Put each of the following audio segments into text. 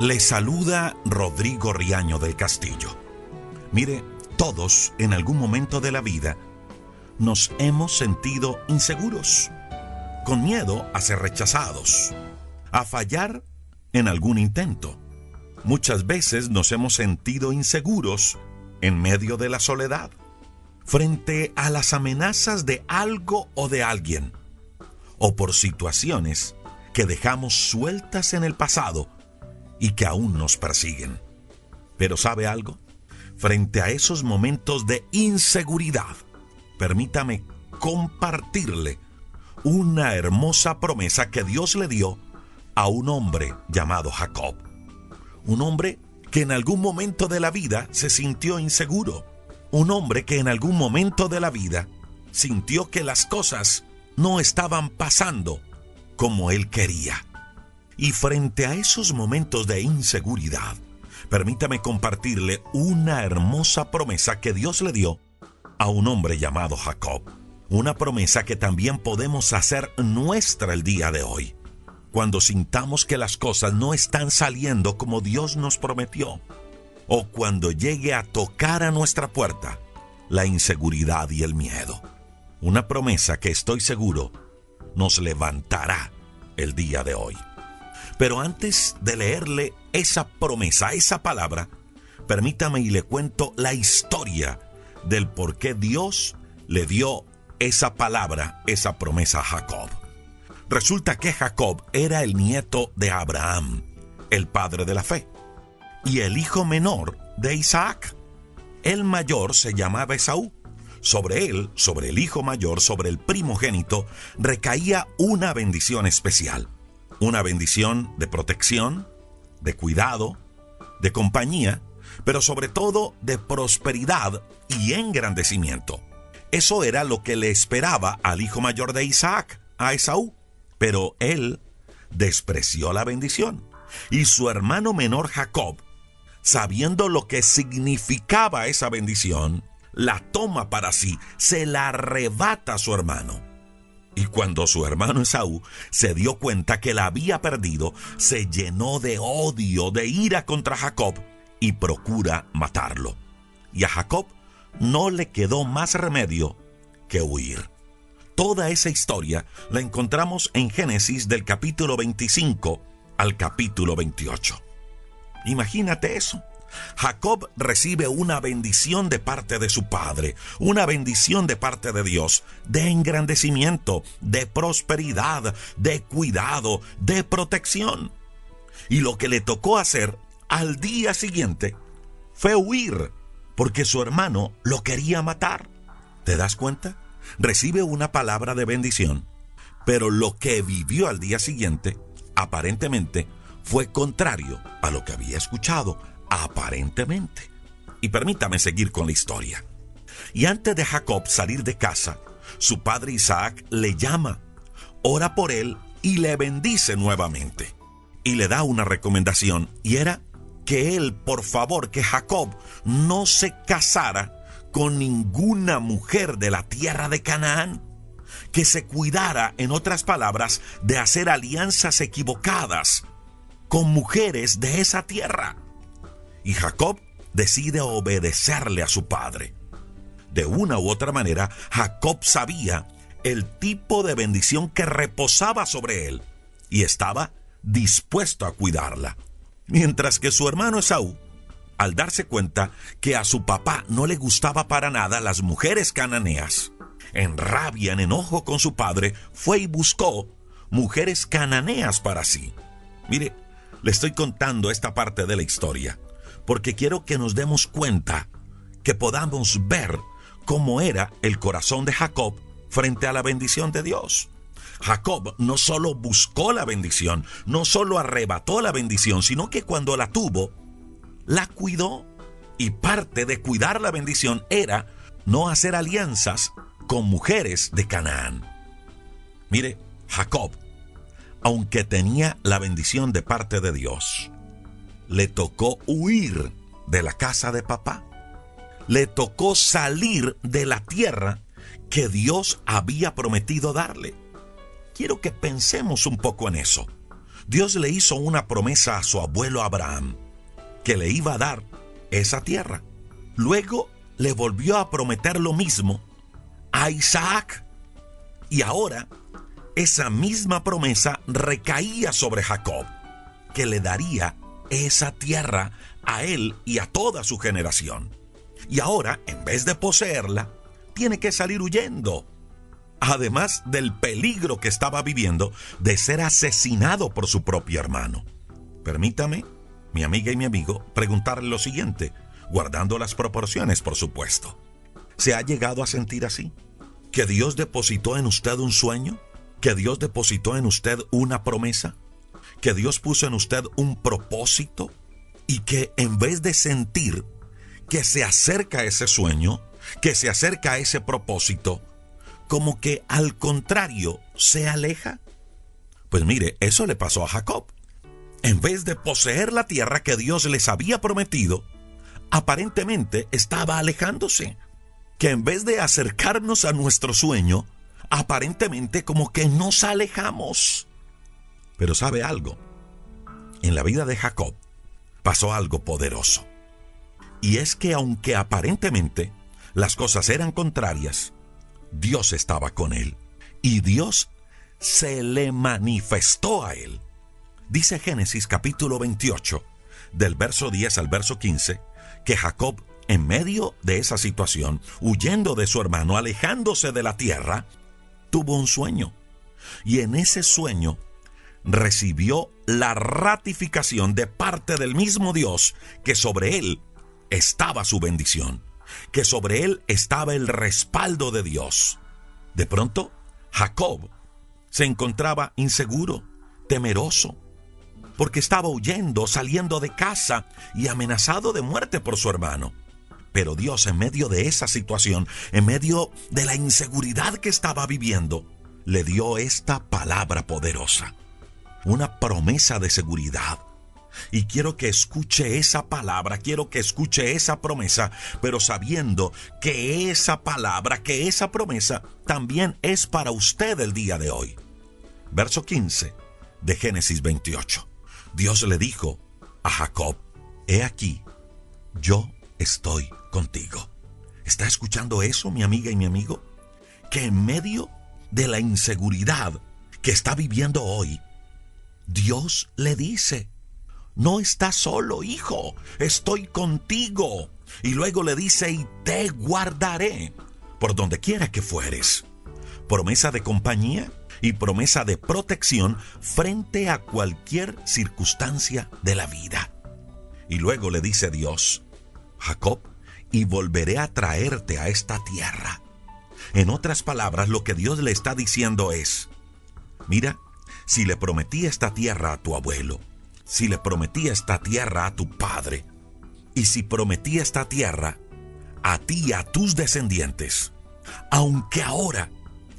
Le saluda Rodrigo Riaño del Castillo. Mire, todos en algún momento de la vida nos hemos sentido inseguros, con miedo a ser rechazados, a fallar en algún intento. Muchas veces nos hemos sentido inseguros en medio de la soledad, frente a las amenazas de algo o de alguien, o por situaciones que dejamos sueltas en el pasado y que aún nos persiguen. Pero ¿sabe algo? Frente a esos momentos de inseguridad, permítame compartirle una hermosa promesa que Dios le dio a un hombre llamado Jacob. Un hombre que en algún momento de la vida se sintió inseguro. Un hombre que en algún momento de la vida sintió que las cosas no estaban pasando como él quería. Y frente a esos momentos de inseguridad, permítame compartirle una hermosa promesa que Dios le dio a un hombre llamado Jacob. Una promesa que también podemos hacer nuestra el día de hoy, cuando sintamos que las cosas no están saliendo como Dios nos prometió, o cuando llegue a tocar a nuestra puerta la inseguridad y el miedo. Una promesa que estoy seguro nos levantará el día de hoy. Pero antes de leerle esa promesa, esa palabra, permítame y le cuento la historia del por qué Dios le dio esa palabra, esa promesa a Jacob. Resulta que Jacob era el nieto de Abraham, el padre de la fe, y el hijo menor de Isaac. El mayor se llamaba Esaú. Sobre él, sobre el hijo mayor, sobre el primogénito, recaía una bendición especial una bendición de protección, de cuidado, de compañía, pero sobre todo de prosperidad y engrandecimiento. Eso era lo que le esperaba al hijo mayor de Isaac, a Esaú. Pero él despreció la bendición. Y su hermano menor Jacob, sabiendo lo que significaba esa bendición, la toma para sí, se la arrebata a su hermano. Y cuando su hermano Esaú se dio cuenta que la había perdido, se llenó de odio, de ira contra Jacob y procura matarlo. Y a Jacob no le quedó más remedio que huir. Toda esa historia la encontramos en Génesis del capítulo 25 al capítulo 28. Imagínate eso. Jacob recibe una bendición de parte de su padre, una bendición de parte de Dios, de engrandecimiento, de prosperidad, de cuidado, de protección. Y lo que le tocó hacer al día siguiente fue huir, porque su hermano lo quería matar. ¿Te das cuenta? Recibe una palabra de bendición, pero lo que vivió al día siguiente, aparentemente, fue contrario a lo que había escuchado, aparentemente. Y permítame seguir con la historia. Y antes de Jacob salir de casa, su padre Isaac le llama, ora por él y le bendice nuevamente. Y le da una recomendación, y era que él, por favor, que Jacob no se casara con ninguna mujer de la tierra de Canaán, que se cuidara, en otras palabras, de hacer alianzas equivocadas con mujeres de esa tierra. Y Jacob decide obedecerle a su padre. De una u otra manera, Jacob sabía el tipo de bendición que reposaba sobre él y estaba dispuesto a cuidarla. Mientras que su hermano Esaú, al darse cuenta que a su papá no le gustaba para nada las mujeres cananeas, en rabia, en enojo con su padre, fue y buscó mujeres cananeas para sí. Mire, le estoy contando esta parte de la historia porque quiero que nos demos cuenta, que podamos ver cómo era el corazón de Jacob frente a la bendición de Dios. Jacob no solo buscó la bendición, no solo arrebató la bendición, sino que cuando la tuvo, la cuidó. Y parte de cuidar la bendición era no hacer alianzas con mujeres de Canaán. Mire, Jacob, aunque tenía la bendición de parte de Dios, le tocó huir de la casa de papá. Le tocó salir de la tierra que Dios había prometido darle. Quiero que pensemos un poco en eso. Dios le hizo una promesa a su abuelo Abraham, que le iba a dar esa tierra. Luego le volvió a prometer lo mismo a Isaac. Y ahora esa misma promesa recaía sobre Jacob, que le daría esa tierra a él y a toda su generación. Y ahora, en vez de poseerla, tiene que salir huyendo. Además del peligro que estaba viviendo de ser asesinado por su propio hermano. Permítame, mi amiga y mi amigo, preguntarle lo siguiente, guardando las proporciones, por supuesto. ¿Se ha llegado a sentir así? ¿Que Dios depositó en usted un sueño? ¿Que Dios depositó en usted una promesa? ¿Que Dios puso en usted un propósito? Y que en vez de sentir que se acerca a ese sueño, que se acerca a ese propósito, como que al contrario se aleja? Pues mire, eso le pasó a Jacob. En vez de poseer la tierra que Dios les había prometido, aparentemente estaba alejándose. Que en vez de acercarnos a nuestro sueño, aparentemente como que nos alejamos. Pero sabe algo, en la vida de Jacob pasó algo poderoso. Y es que aunque aparentemente las cosas eran contrarias, Dios estaba con él. Y Dios se le manifestó a él. Dice Génesis capítulo 28, del verso 10 al verso 15, que Jacob, en medio de esa situación, huyendo de su hermano, alejándose de la tierra, tuvo un sueño. Y en ese sueño recibió la ratificación de parte del mismo Dios que sobre él estaba su bendición, que sobre él estaba el respaldo de Dios. De pronto, Jacob se encontraba inseguro, temeroso, porque estaba huyendo, saliendo de casa y amenazado de muerte por su hermano. Pero Dios en medio de esa situación, en medio de la inseguridad que estaba viviendo, le dio esta palabra poderosa, una promesa de seguridad. Y quiero que escuche esa palabra, quiero que escuche esa promesa, pero sabiendo que esa palabra, que esa promesa también es para usted el día de hoy. Verso 15 de Génesis 28. Dios le dijo a Jacob, he aquí, yo estoy contigo. ¿Está escuchando eso, mi amiga y mi amigo? Que en medio de la inseguridad que está viviendo hoy, Dios le dice, no estás solo, hijo, estoy contigo. Y luego le dice, y te guardaré por donde quiera que fueres. Promesa de compañía y promesa de protección frente a cualquier circunstancia de la vida. Y luego le dice Dios, Jacob, y volveré a traerte a esta tierra. En otras palabras, lo que Dios le está diciendo es, mira, si le prometí esta tierra a tu abuelo, si le prometí esta tierra a tu padre, y si prometí esta tierra a ti y a tus descendientes, aunque ahora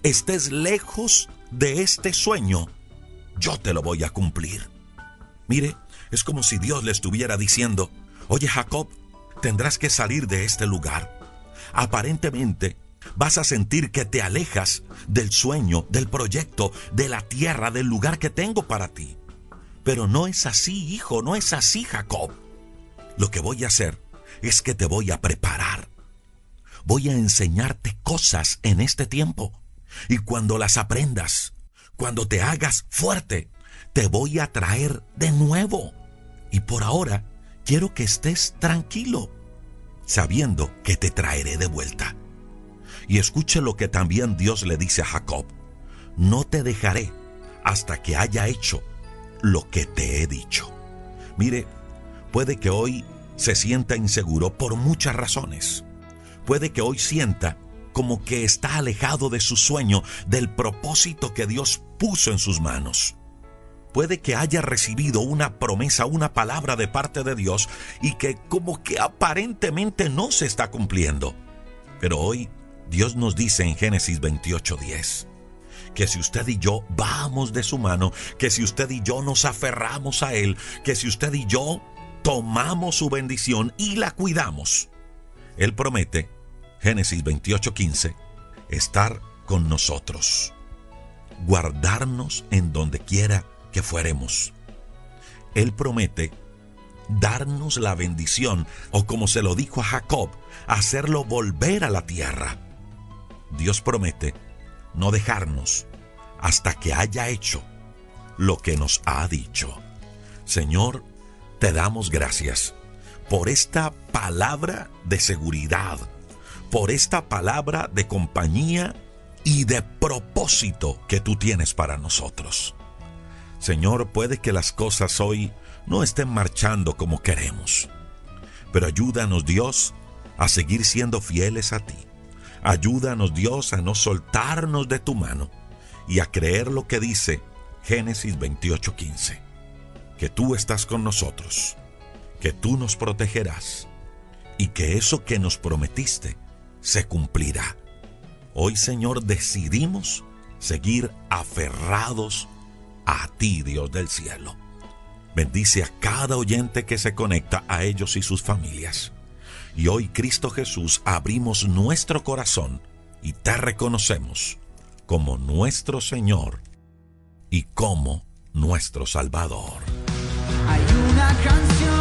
estés lejos de este sueño, yo te lo voy a cumplir. Mire, es como si Dios le estuviera diciendo, oye Jacob, tendrás que salir de este lugar. Aparentemente, vas a sentir que te alejas del sueño, del proyecto, de la tierra, del lugar que tengo para ti. Pero no es así, hijo, no es así, Jacob. Lo que voy a hacer es que te voy a preparar. Voy a enseñarte cosas en este tiempo y cuando las aprendas, cuando te hagas fuerte, te voy a traer de nuevo. Y por ahora, quiero que estés tranquilo, sabiendo que te traeré de vuelta. Y escuche lo que también Dios le dice a Jacob. No te dejaré hasta que haya hecho lo que te he dicho. Mire, puede que hoy se sienta inseguro por muchas razones. Puede que hoy sienta como que está alejado de su sueño, del propósito que Dios puso en sus manos. Puede que haya recibido una promesa, una palabra de parte de Dios y que como que aparentemente no se está cumpliendo. Pero hoy Dios nos dice en Génesis 28:10 que si usted y yo vamos de su mano, que si usted y yo nos aferramos a Él, que si usted y yo tomamos su bendición y la cuidamos, Él promete Génesis 28:15, estar con nosotros, guardarnos en donde quiera que fuéremos, Él promete darnos la bendición, o como se lo dijo a Jacob, hacerlo volver a la tierra. Dios promete no dejarnos hasta que haya hecho lo que nos ha dicho. Señor, te damos gracias por esta palabra de seguridad, por esta palabra de compañía y de propósito que tú tienes para nosotros. Señor, puede que las cosas hoy no estén marchando como queremos, pero ayúdanos Dios a seguir siendo fieles a ti. Ayúdanos Dios a no soltarnos de tu mano y a creer lo que dice Génesis 28:15, que tú estás con nosotros, que tú nos protegerás y que eso que nos prometiste se cumplirá. Hoy Señor decidimos seguir aferrados a ti, Dios del cielo. Bendice a cada oyente que se conecta a ellos y sus familias. Y hoy, Cristo Jesús, abrimos nuestro corazón y te reconocemos como nuestro Señor y como nuestro Salvador. Hay una canción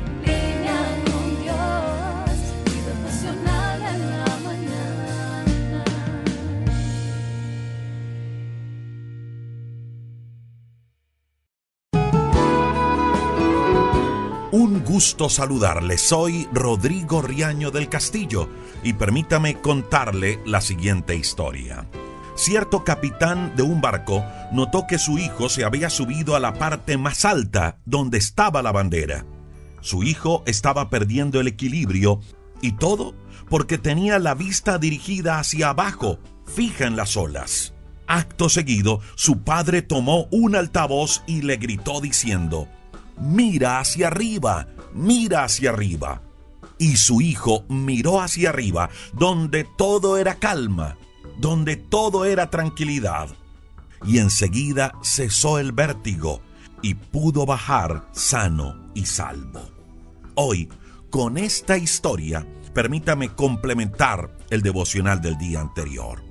Gusto saludarle. Soy Rodrigo Riaño del Castillo y permítame contarle la siguiente historia. Cierto capitán de un barco notó que su hijo se había subido a la parte más alta donde estaba la bandera. Su hijo estaba perdiendo el equilibrio y todo porque tenía la vista dirigida hacia abajo, fija en las olas. Acto seguido, su padre tomó un altavoz y le gritó diciendo, mira hacia arriba, mira hacia arriba. Y su hijo miró hacia arriba, donde todo era calma, donde todo era tranquilidad. Y enseguida cesó el vértigo y pudo bajar sano y salvo. Hoy, con esta historia, permítame complementar el devocional del día anterior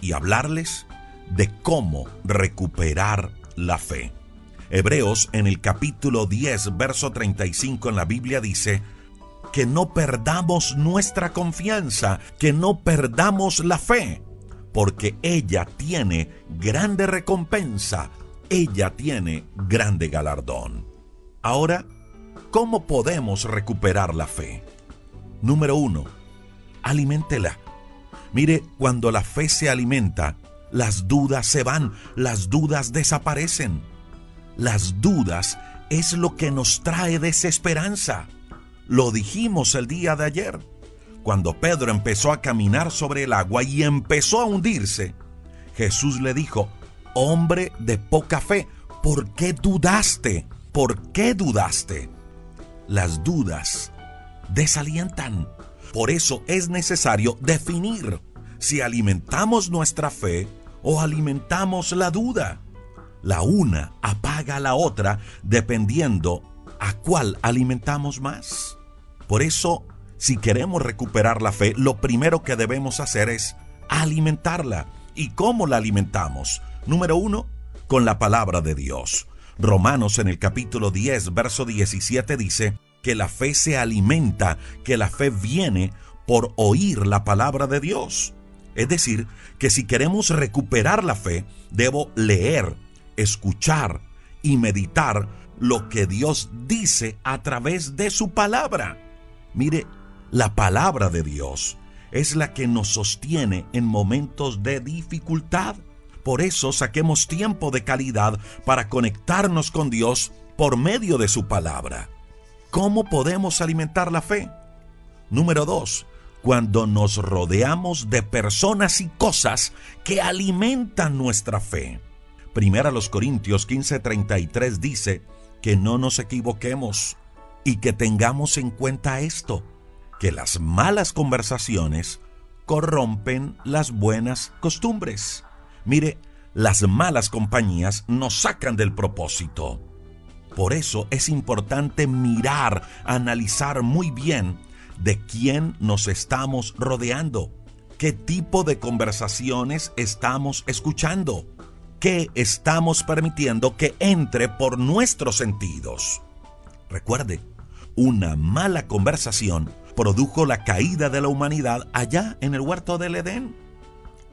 y hablarles de cómo recuperar la fe. Hebreos en el capítulo 10, verso 35 en la Biblia dice, que no perdamos nuestra confianza, que no perdamos la fe, porque ella tiene grande recompensa, ella tiene grande galardón. Ahora, ¿cómo podemos recuperar la fe? Número uno, aliméntela. Mire, cuando la fe se alimenta, las dudas se van, las dudas desaparecen. Las dudas es lo que nos trae desesperanza. Lo dijimos el día de ayer, cuando Pedro empezó a caminar sobre el agua y empezó a hundirse. Jesús le dijo, hombre de poca fe, ¿por qué dudaste? ¿Por qué dudaste? Las dudas desalientan. Por eso es necesario definir si alimentamos nuestra fe o alimentamos la duda. La una apaga a la otra dependiendo a cuál alimentamos más. Por eso, si queremos recuperar la fe, lo primero que debemos hacer es alimentarla. ¿Y cómo la alimentamos? Número uno, con la palabra de Dios. Romanos en el capítulo 10, verso 17 dice que la fe se alimenta, que la fe viene por oír la palabra de Dios. Es decir, que si queremos recuperar la fe, debo leer, escuchar y meditar lo que Dios dice a través de su palabra. Mire, la palabra de Dios es la que nos sostiene en momentos de dificultad. Por eso saquemos tiempo de calidad para conectarnos con Dios por medio de su palabra. ¿Cómo podemos alimentar la fe? Número dos, cuando nos rodeamos de personas y cosas que alimentan nuestra fe. Primera los Corintios 15:33 dice que no nos equivoquemos y que tengamos en cuenta esto, que las malas conversaciones corrompen las buenas costumbres. Mire, las malas compañías nos sacan del propósito. Por eso es importante mirar, analizar muy bien de quién nos estamos rodeando, qué tipo de conversaciones estamos escuchando, qué estamos permitiendo que entre por nuestros sentidos. Recuerde, una mala conversación produjo la caída de la humanidad allá en el huerto del Edén.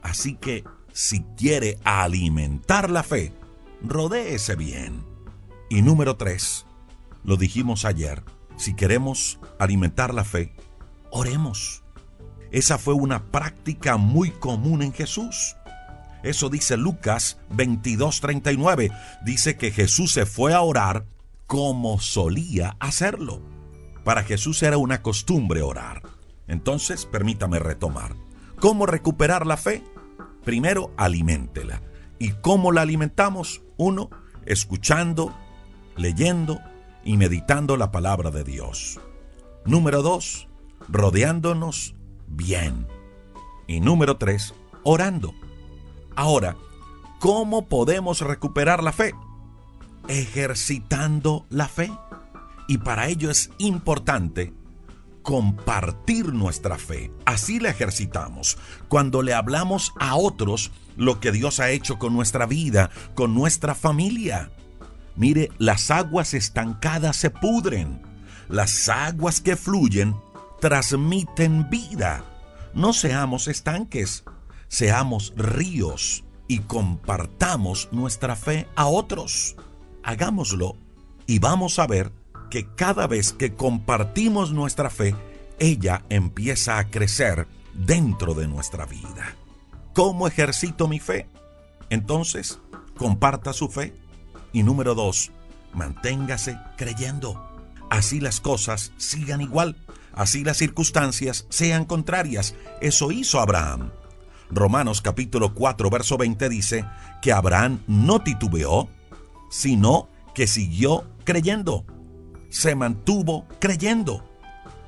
Así que si quiere alimentar la fe, rodéese bien. Y número tres, lo dijimos ayer, si queremos alimentar la fe, oremos. Esa fue una práctica muy común en Jesús. Eso dice Lucas 22:39. Dice que Jesús se fue a orar como solía hacerlo. Para Jesús era una costumbre orar. Entonces, permítame retomar. ¿Cómo recuperar la fe? Primero, aliméntela. ¿Y cómo la alimentamos? Uno, escuchando, leyendo y meditando la palabra de Dios. Número dos, rodeándonos bien. Y número tres, orando. Ahora, ¿cómo podemos recuperar la fe? Ejercitando la fe. Y para ello es importante compartir nuestra fe. Así la ejercitamos. Cuando le hablamos a otros lo que Dios ha hecho con nuestra vida, con nuestra familia. Mire, las aguas estancadas se pudren. Las aguas que fluyen transmiten vida. No seamos estanques, seamos ríos y compartamos nuestra fe a otros. Hagámoslo y vamos a ver que cada vez que compartimos nuestra fe, ella empieza a crecer dentro de nuestra vida. ¿Cómo ejercito mi fe? Entonces, comparta su fe. Y número dos, manténgase creyendo. Así las cosas sigan igual, así las circunstancias sean contrarias. Eso hizo Abraham. Romanos capítulo 4, verso 20 dice que Abraham no titubeó, sino que siguió creyendo. Se mantuvo creyendo.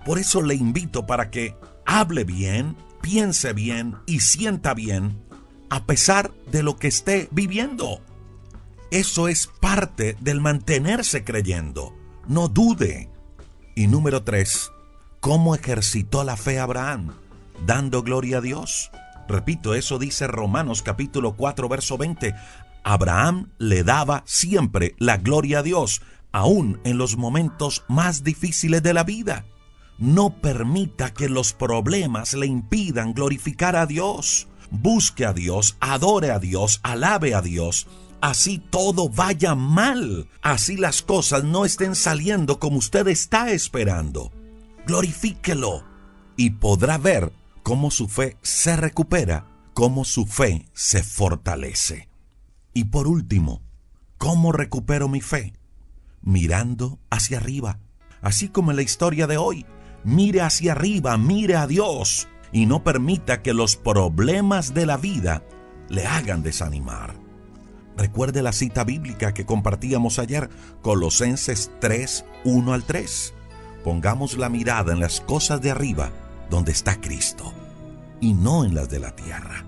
Por eso le invito para que hable bien, piense bien y sienta bien, a pesar de lo que esté viviendo. Eso es parte del mantenerse creyendo. No dude. Y número tres, ¿cómo ejercitó la fe Abraham? Dando gloria a Dios. Repito, eso dice Romanos capítulo 4, verso 20. Abraham le daba siempre la gloria a Dios, aún en los momentos más difíciles de la vida. No permita que los problemas le impidan glorificar a Dios. Busque a Dios, adore a Dios, alabe a Dios. Así todo vaya mal, así las cosas no estén saliendo como usted está esperando. Glorifíquelo y podrá ver cómo su fe se recupera, cómo su fe se fortalece. Y por último, ¿cómo recupero mi fe? Mirando hacia arriba, así como en la historia de hoy. Mire hacia arriba, mire a Dios y no permita que los problemas de la vida le hagan desanimar. Recuerde la cita bíblica que compartíamos ayer, Colosenses 3, 1 al 3. Pongamos la mirada en las cosas de arriba, donde está Cristo, y no en las de la tierra.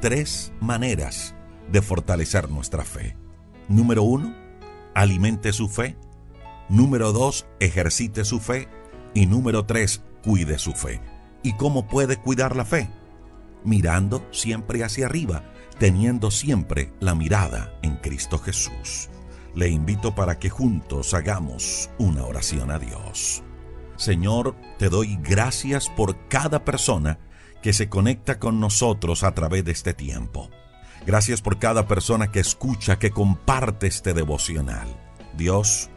tres maneras de fortalecer nuestra fe. Número uno, alimente su fe. Número dos, ejercite su fe. Y número tres, cuide su fe. ¿Y cómo puede cuidar la fe? Mirando siempre hacia arriba, teniendo siempre la mirada en Cristo Jesús. Le invito para que juntos hagamos una oración a Dios. Señor, te doy gracias por cada persona que se conecta con nosotros a través de este tiempo. Gracias por cada persona que escucha, que comparte este devocional. Dios,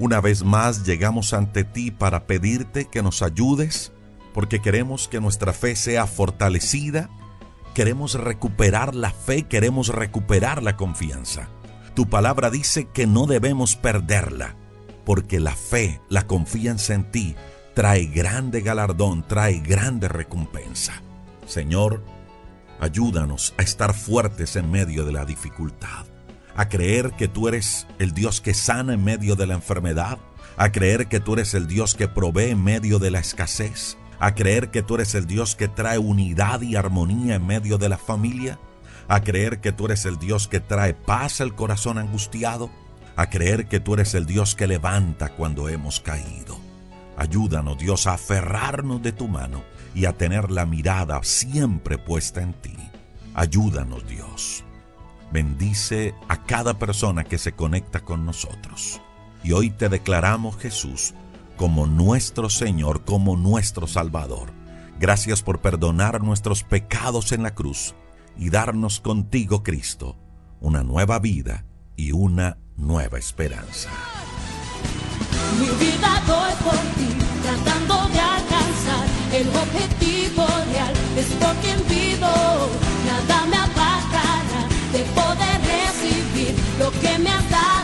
una vez más llegamos ante ti para pedirte que nos ayudes, porque queremos que nuestra fe sea fortalecida, queremos recuperar la fe, queremos recuperar la confianza. Tu palabra dice que no debemos perderla, porque la fe, la confianza en ti, trae grande galardón, trae grande recompensa. Señor, ayúdanos a estar fuertes en medio de la dificultad, a creer que tú eres el Dios que sana en medio de la enfermedad, a creer que tú eres el Dios que provee en medio de la escasez, a creer que tú eres el Dios que trae unidad y armonía en medio de la familia, a creer que tú eres el Dios que trae paz al corazón angustiado, a creer que tú eres el Dios que levanta cuando hemos caído. Ayúdanos, Dios, a aferrarnos de tu mano y a tener la mirada siempre puesta en ti. Ayúdanos, Dios. Bendice a cada persona que se conecta con nosotros. Y hoy te declaramos, Jesús, como nuestro Señor, como nuestro Salvador. Gracias por perdonar nuestros pecados en la cruz y darnos contigo, Cristo, una nueva vida y una nueva esperanza. Mi vida doy por ti, tratando de alcanzar el objetivo real. Es por quien vivo, nada me apartará de poder recibir lo que me has dado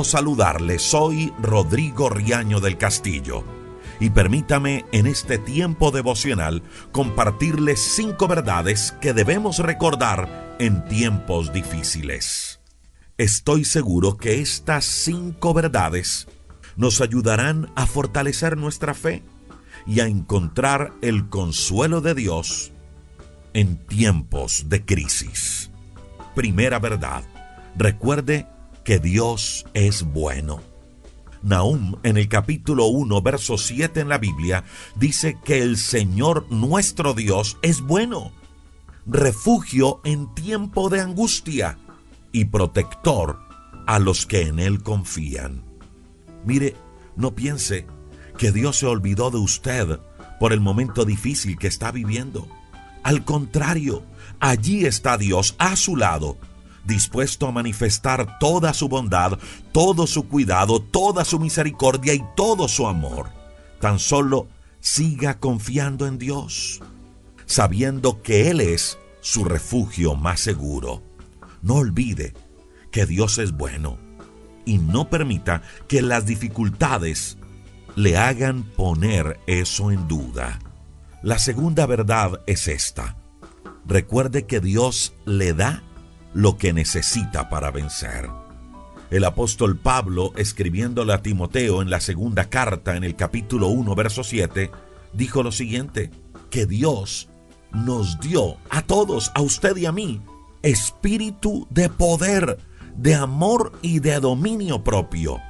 Saludarle, soy Rodrigo Riaño del Castillo. Y permítame en este tiempo devocional compartirles cinco verdades que debemos recordar en tiempos difíciles. Estoy seguro que estas cinco verdades nos ayudarán a fortalecer nuestra fe y a encontrar el consuelo de Dios en tiempos de crisis. Primera verdad, recuerde que Dios es bueno. Nahum en el capítulo 1, verso 7 en la Biblia, dice que el Señor nuestro Dios es bueno, refugio en tiempo de angustia y protector a los que en Él confían. Mire, no piense que Dios se olvidó de usted por el momento difícil que está viviendo. Al contrario, allí está Dios a su lado, dispuesto a manifestar toda su bondad, todo su cuidado, toda su misericordia y todo su amor. Tan solo siga confiando en Dios, sabiendo que Él es su refugio más seguro. No olvide que Dios es bueno y no permita que las dificultades le hagan poner eso en duda. La segunda verdad es esta. Recuerde que Dios le da lo que necesita para vencer. El apóstol Pablo, escribiéndole a Timoteo en la segunda carta, en el capítulo 1, verso 7, dijo lo siguiente, que Dios nos dio a todos, a usted y a mí, espíritu de poder, de amor y de dominio propio.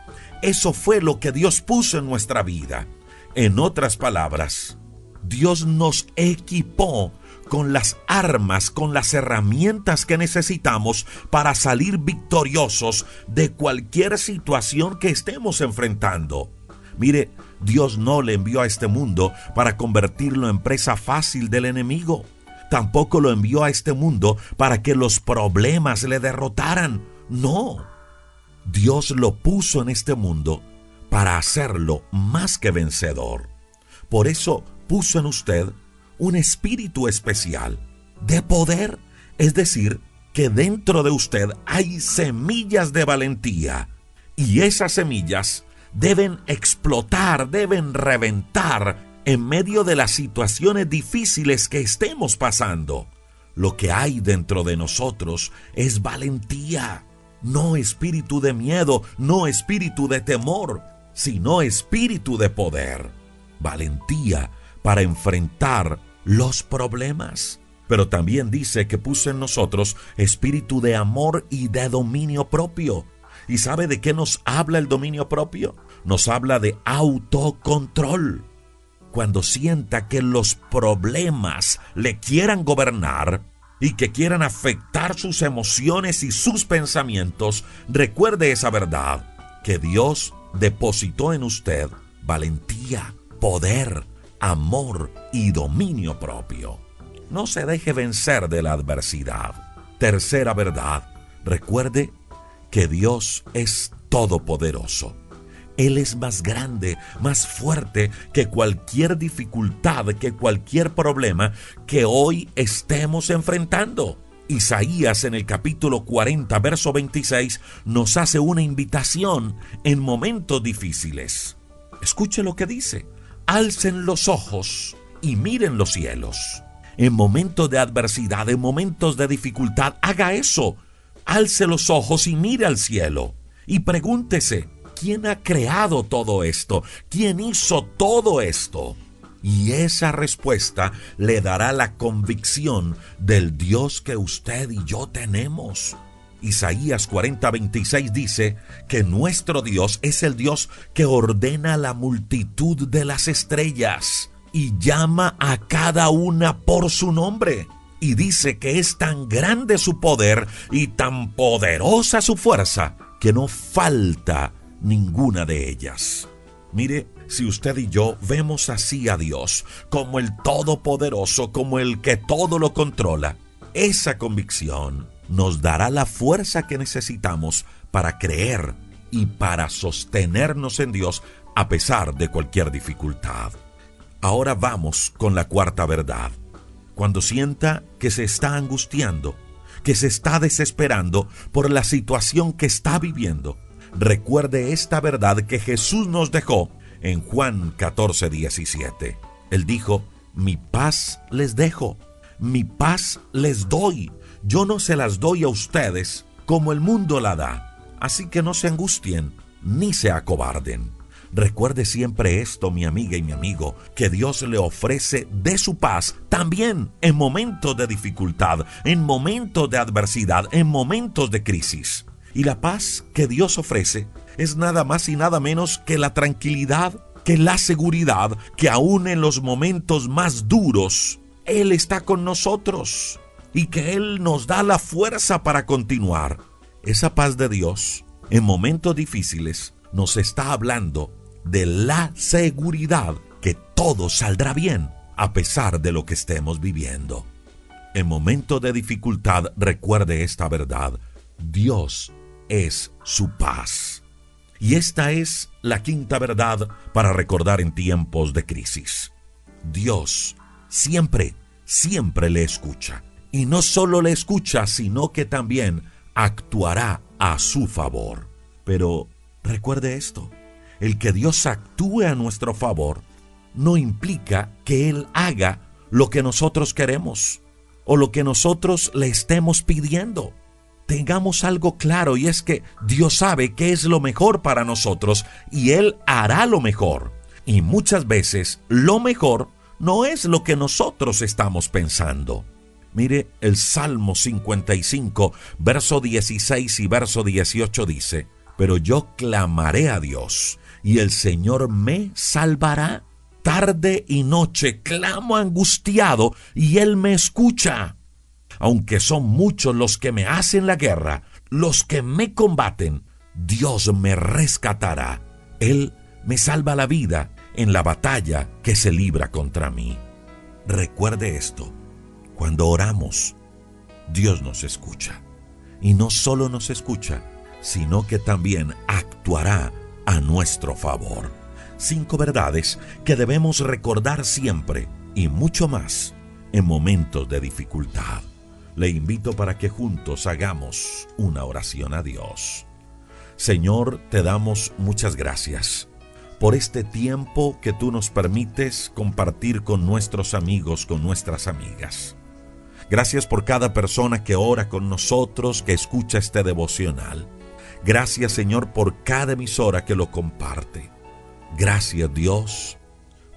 Eso fue lo que Dios puso en nuestra vida. En otras palabras, Dios nos equipó con las armas, con las herramientas que necesitamos para salir victoriosos de cualquier situación que estemos enfrentando. Mire, Dios no le envió a este mundo para convertirlo en presa fácil del enemigo. Tampoco lo envió a este mundo para que los problemas le derrotaran. No. Dios lo puso en este mundo para hacerlo más que vencedor. Por eso puso en usted un espíritu especial de poder, es decir, que dentro de usted hay semillas de valentía y esas semillas deben explotar, deben reventar en medio de las situaciones difíciles que estemos pasando. Lo que hay dentro de nosotros es valentía, no espíritu de miedo, no espíritu de temor, sino espíritu de poder, valentía para enfrentar los problemas. Pero también dice que puso en nosotros espíritu de amor y de dominio propio. ¿Y sabe de qué nos habla el dominio propio? Nos habla de autocontrol. Cuando sienta que los problemas le quieran gobernar y que quieran afectar sus emociones y sus pensamientos, recuerde esa verdad, que Dios depositó en usted valentía, poder, amor y dominio propio. No se deje vencer de la adversidad. Tercera verdad, recuerde que Dios es todopoderoso. Él es más grande, más fuerte que cualquier dificultad, que cualquier problema que hoy estemos enfrentando. Isaías en el capítulo 40, verso 26, nos hace una invitación en momentos difíciles. Escuche lo que dice alcen los ojos y miren los cielos. En momentos de adversidad, en momentos de dificultad, haga eso. Alce los ojos y mire al cielo. Y pregúntese, ¿quién ha creado todo esto? ¿Quién hizo todo esto? Y esa respuesta le dará la convicción del Dios que usted y yo tenemos. Isaías 40:26 dice que nuestro Dios es el Dios que ordena la multitud de las estrellas y llama a cada una por su nombre. Y dice que es tan grande su poder y tan poderosa su fuerza que no falta ninguna de ellas. Mire, si usted y yo vemos así a Dios como el Todopoderoso, como el que todo lo controla, esa convicción nos dará la fuerza que necesitamos para creer y para sostenernos en Dios a pesar de cualquier dificultad. Ahora vamos con la cuarta verdad. Cuando sienta que se está angustiando, que se está desesperando por la situación que está viviendo, recuerde esta verdad que Jesús nos dejó en Juan 14, 17. Él dijo, mi paz les dejo, mi paz les doy yo no se las doy a ustedes como el mundo la da, así que no se angustien ni se acobarden. Recuerde siempre esto, mi amiga y mi amigo, que Dios le ofrece de su paz también en momentos de dificultad, en momentos de adversidad, en momentos de crisis. Y la paz que Dios ofrece es nada más y nada menos que la tranquilidad, que la seguridad que aún en los momentos más duros, Él está con nosotros y que Él nos da la fuerza para continuar. Esa paz de Dios en momentos difíciles nos está hablando de la seguridad que todo saldrá bien a pesar de lo que estemos viviendo. En momentos de dificultad recuerde esta verdad. Dios es su paz. Y esta es la quinta verdad para recordar en tiempos de crisis. Dios siempre, siempre le escucha. Y no solo le escucha, sino que también actuará a su favor. Pero recuerde esto, el que Dios actúe a nuestro favor no implica que Él haga lo que nosotros queremos o lo que nosotros le estemos pidiendo. Tengamos algo claro y es que Dios sabe qué es lo mejor para nosotros y Él hará lo mejor. Y muchas veces lo mejor no es lo que nosotros estamos pensando. Mire, el Salmo 55, verso 16 y verso 18 dice, Pero yo clamaré a Dios, y el Señor me salvará. Tarde y noche clamo angustiado, y Él me escucha. Aunque son muchos los que me hacen la guerra, los que me combaten, Dios me rescatará. Él me salva la vida en la batalla que se libra contra mí. Recuerde esto cuando oramos, Dios nos escucha. Y no solo nos escucha, sino que también actuará a nuestro favor. Cinco verdades que debemos recordar siempre y mucho más en momentos de dificultad. Le invito para que juntos hagamos una oración a Dios. Señor, te damos muchas gracias por este tiempo que tú nos permites compartir con nuestros amigos, con nuestras amigas. Gracias por cada persona que ora con nosotros, que escucha este devocional. Gracias Señor por cada emisora que lo comparte. Gracias Dios,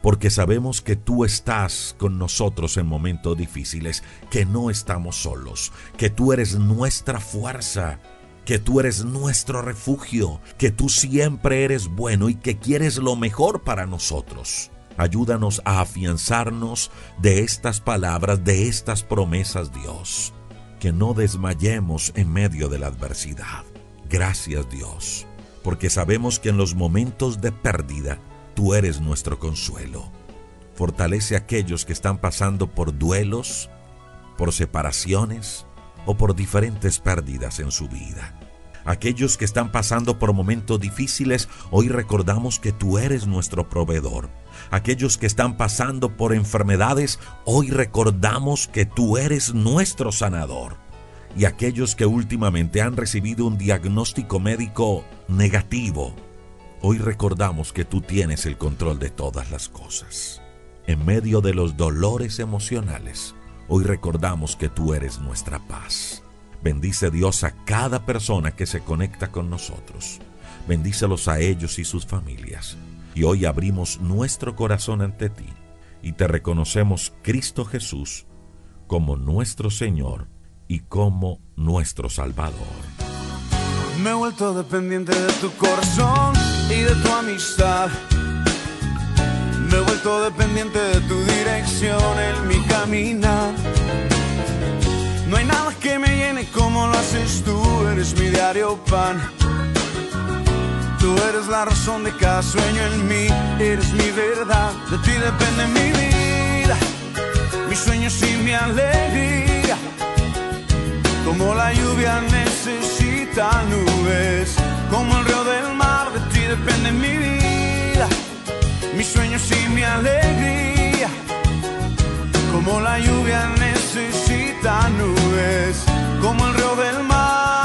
porque sabemos que tú estás con nosotros en momentos difíciles, que no estamos solos, que tú eres nuestra fuerza, que tú eres nuestro refugio, que tú siempre eres bueno y que quieres lo mejor para nosotros. Ayúdanos a afianzarnos de estas palabras, de estas promesas, Dios. Que no desmayemos en medio de la adversidad. Gracias, Dios, porque sabemos que en los momentos de pérdida, tú eres nuestro consuelo. Fortalece a aquellos que están pasando por duelos, por separaciones o por diferentes pérdidas en su vida. Aquellos que están pasando por momentos difíciles, hoy recordamos que tú eres nuestro proveedor aquellos que están pasando por enfermedades, hoy recordamos que tú eres nuestro sanador. Y aquellos que últimamente han recibido un diagnóstico médico negativo, hoy recordamos que tú tienes el control de todas las cosas. En medio de los dolores emocionales, hoy recordamos que tú eres nuestra paz. Bendice Dios a cada persona que se conecta con nosotros. Bendícelos a ellos y sus familias y hoy abrimos nuestro corazón ante ti y te reconocemos Cristo Jesús como nuestro Señor y como nuestro Salvador. Me he vuelto dependiente de tu corazón y de tu amistad. Me he vuelto dependiente de tu dirección en mi caminar. No hay nada que me llene como lo haces tú, eres mi diario pan. Tú eres la razón de cada sueño en mí, eres mi verdad, de ti depende mi vida, mis sueños y mi alegría. Como la lluvia necesita nubes, como el río del mar, de ti depende mi vida, mis sueños y mi alegría. Como la lluvia necesita nubes, como el río del mar.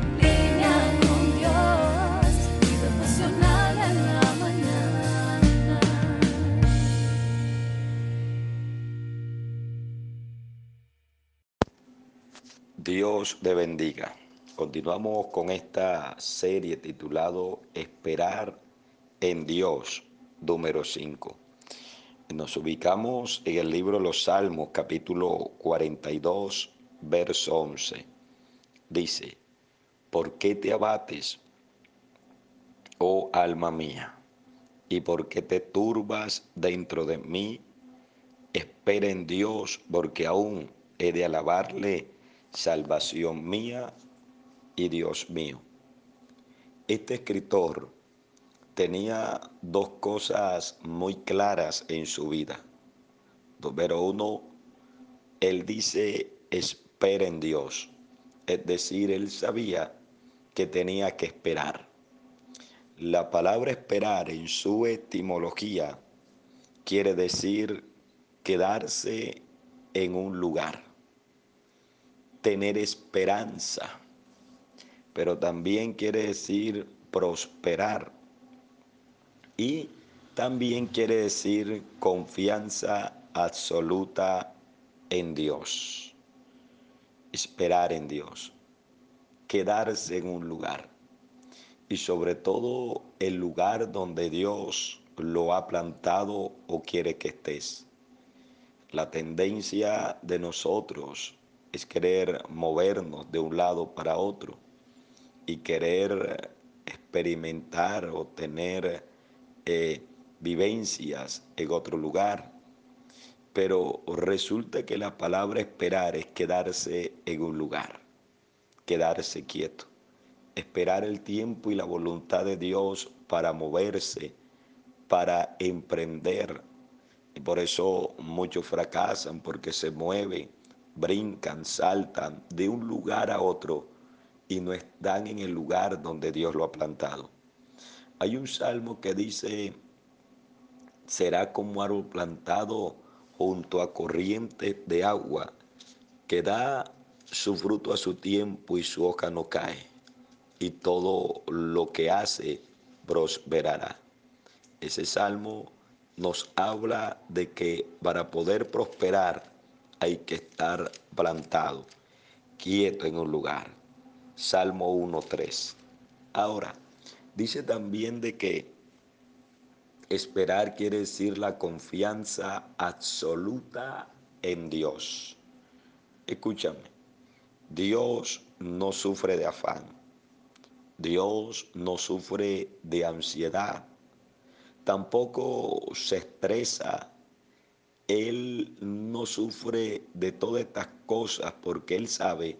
Dios te bendiga. Continuamos con esta serie titulado Esperar en Dios, número 5. Nos ubicamos en el libro de los Salmos, capítulo 42, verso 11. Dice, ¿por qué te abates, oh alma mía? ¿Y por qué te turbas dentro de mí? Espera en Dios, porque aún he de alabarle, salvación mía y Dios mío. Este escritor tenía dos cosas muy claras en su vida. Número uno, él dice, espera en Dios. Es decir, él sabía que tenía que esperar. La palabra esperar en su etimología quiere decir quedarse en un lugar, tener esperanza, pero también quiere decir prosperar y también quiere decir confianza absoluta en Dios, esperar en Dios, quedarse en un lugar y sobre todo el lugar donde Dios lo ha plantado o quiere que estés. La tendencia de nosotros es querer movernos de un lado para otro y querer experimentar o tener eh, vivencias en otro lugar. Pero resulta que la palabra esperar es quedarse en un lugar, quedarse quieto esperar el tiempo y la voluntad de Dios para moverse, para emprender. Y por eso muchos fracasan porque se mueven, brincan, saltan de un lugar a otro y no están en el lugar donde Dios lo ha plantado. Hay un salmo que dice, será como árbol plantado junto a corrientes de agua, que da su fruto a su tiempo y su hoja no cae y todo lo que hace prosperará. Ese salmo nos habla de que para poder prosperar hay que estar plantado, quieto en un lugar. Salmo 1.3. Ahora, dice también de que esperar quiere decir la confianza absoluta en Dios. Escúchame, Dios no sufre de afán. Dios no sufre de ansiedad, tampoco se estresa. Él no sufre de todas estas cosas porque Él sabe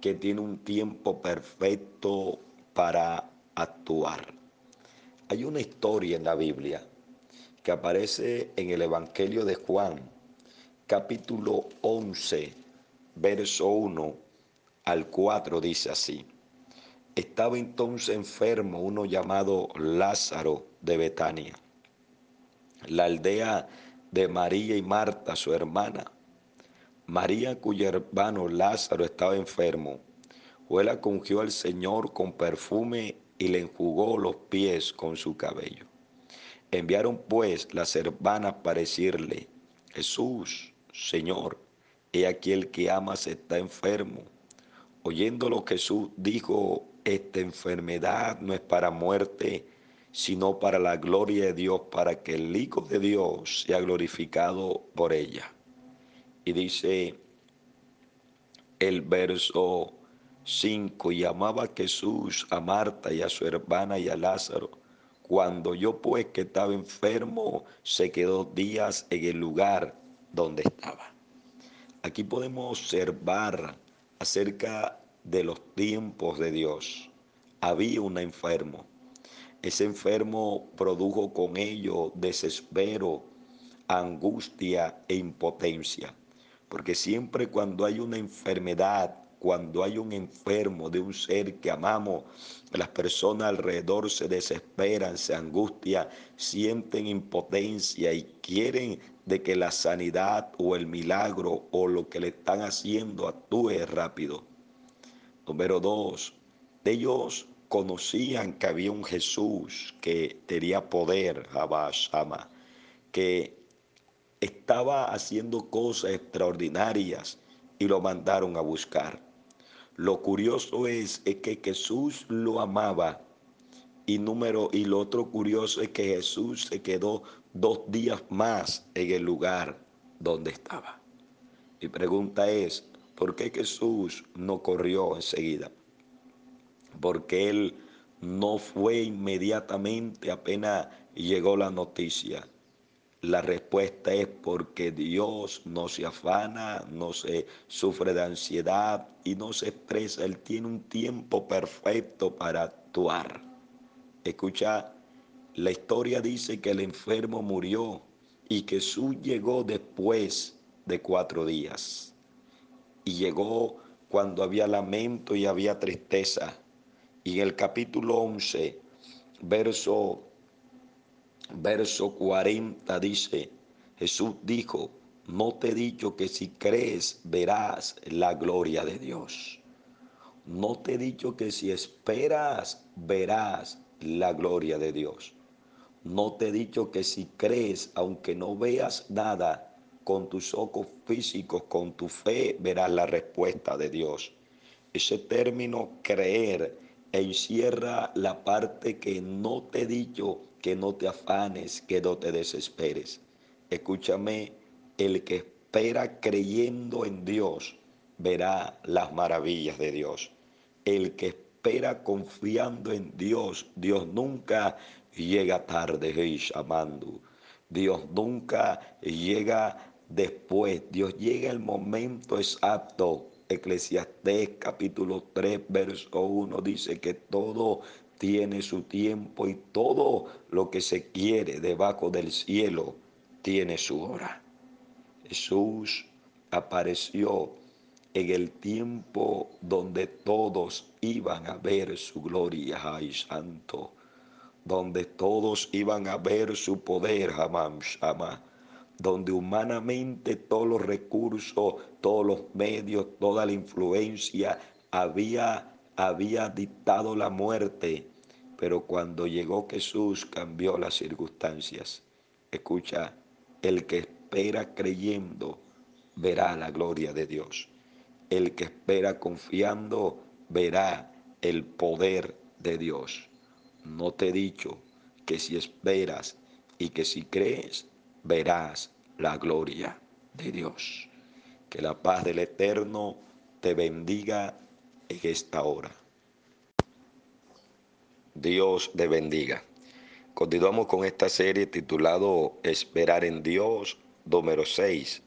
que tiene un tiempo perfecto para actuar. Hay una historia en la Biblia que aparece en el Evangelio de Juan, capítulo 11, verso 1 al 4, dice así. Estaba entonces enfermo uno llamado Lázaro de Betania, la aldea de María y Marta, su hermana. María, cuyo hermano Lázaro estaba enfermo, fue la ungió al Señor con perfume y le enjugó los pies con su cabello. Enviaron pues las hermanas para decirle, Jesús, Señor, he aquí el que amas está enfermo. Oyéndolo Jesús dijo esta enfermedad no es para muerte, sino para la gloria de Dios, para que el Hijo de Dios sea glorificado por ella. Y dice el verso 5, y amaba Jesús a Marta y a su hermana y a Lázaro. Cuando yo pues que estaba enfermo, se quedó días en el lugar donde estaba. Aquí podemos observar acerca de los tiempos de Dios. Había un enfermo. Ese enfermo produjo con ello desespero, angustia e impotencia. Porque siempre cuando hay una enfermedad, cuando hay un enfermo de un ser que amamos, las personas alrededor se desesperan, se angustian, sienten impotencia y quieren de que la sanidad o el milagro o lo que le están haciendo actúe rápido. Número dos, ellos conocían que había un Jesús que tenía poder, Abashama, que estaba haciendo cosas extraordinarias y lo mandaron a buscar. Lo curioso es, es que Jesús lo amaba y número y lo otro curioso es que Jesús se quedó dos días más en el lugar donde estaba. Mi pregunta es, ¿por qué Jesús no corrió enseguida? Porque él no fue inmediatamente apenas llegó la noticia. La respuesta es porque Dios no se afana, no se sufre de ansiedad y no se expresa. Él tiene un tiempo perfecto para actuar. Escucha, la historia dice que el enfermo murió y Jesús llegó después de cuatro días. Y llegó cuando había lamento y había tristeza. Y en el capítulo 11, verso verso 40 dice, Jesús dijo, no te he dicho que si crees verás la gloria de Dios. No te he dicho que si esperas verás la gloria de Dios. No te he dicho que si crees, aunque no veas nada, con tus ojos físicos, con tu fe, verás la respuesta de Dios. Ese término creer encierra la parte que no te he dicho que no te afanes, que no te desesperes. Escúchame, el que espera creyendo en Dios verá las maravillas de Dios. El que espera confiando en Dios, Dios nunca llega tarde, amando. Dios nunca llega después. Dios llega el momento exacto. Eclesiastés capítulo 3, verso 1 dice que todo tiene su tiempo y todo lo que se quiere debajo del cielo tiene su hora. Jesús apareció en el tiempo donde todos iban a ver su gloria, ay santo, donde todos iban a ver su poder, jamás, jamás, donde humanamente todos los recursos, todos los medios, toda la influencia había había dictado la muerte, pero cuando llegó Jesús cambió las circunstancias. Escucha, el que espera creyendo verá la gloria de Dios. El que espera confiando verá el poder de Dios. No te he dicho que si esperas y que si crees, verás la gloria de Dios. Que la paz del Eterno te bendiga en esta hora. Dios te bendiga. Continuamos con esta serie titulado Esperar en Dios, número 6.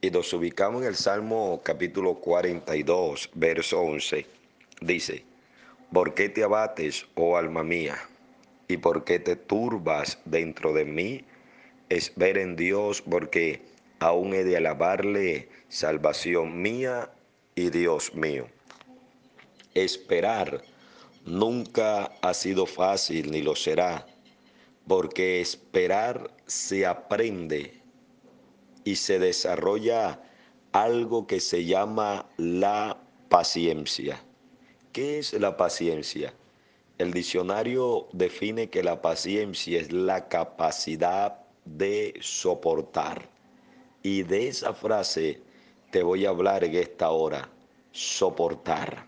Y nos ubicamos en el Salmo capítulo 42, verso 11. Dice, ¿por qué te abates, oh alma mía? ¿Y por qué te turbas dentro de mí? Espera en Dios porque aún he de alabarle, salvación mía y Dios mío. Esperar nunca ha sido fácil ni lo será, porque esperar se aprende y se desarrolla algo que se llama la paciencia. ¿Qué es la paciencia? El diccionario define que la paciencia es la capacidad de soportar. Y de esa frase te voy a hablar en esta hora, soportar.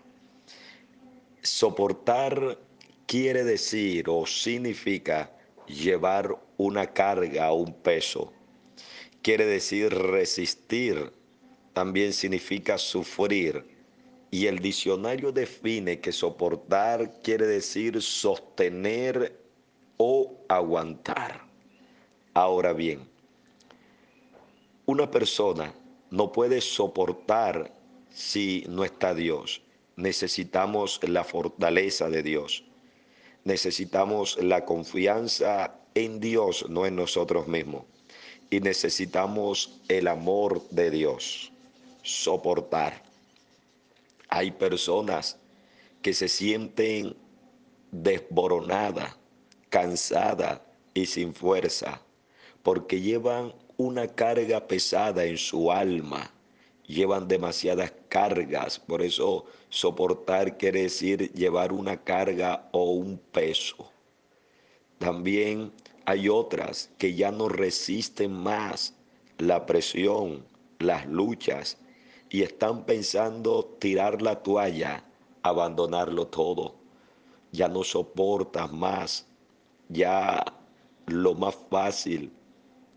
Soportar quiere decir o significa llevar una carga un peso. Quiere decir resistir. También significa sufrir. Y el diccionario define que soportar quiere decir sostener o aguantar. Ahora bien, una persona no puede soportar si no está Dios necesitamos la fortaleza de Dios. Necesitamos la confianza en Dios, no en nosotros mismos. Y necesitamos el amor de Dios, soportar. Hay personas que se sienten desboronadas, cansadas y sin fuerza, porque llevan una carga pesada en su alma llevan demasiadas cargas. Por eso soportar quiere decir llevar una carga o un peso. También hay otras que ya no resisten más la presión, las luchas y están pensando tirar la toalla, abandonarlo todo. Ya no soportas más. Ya lo más fácil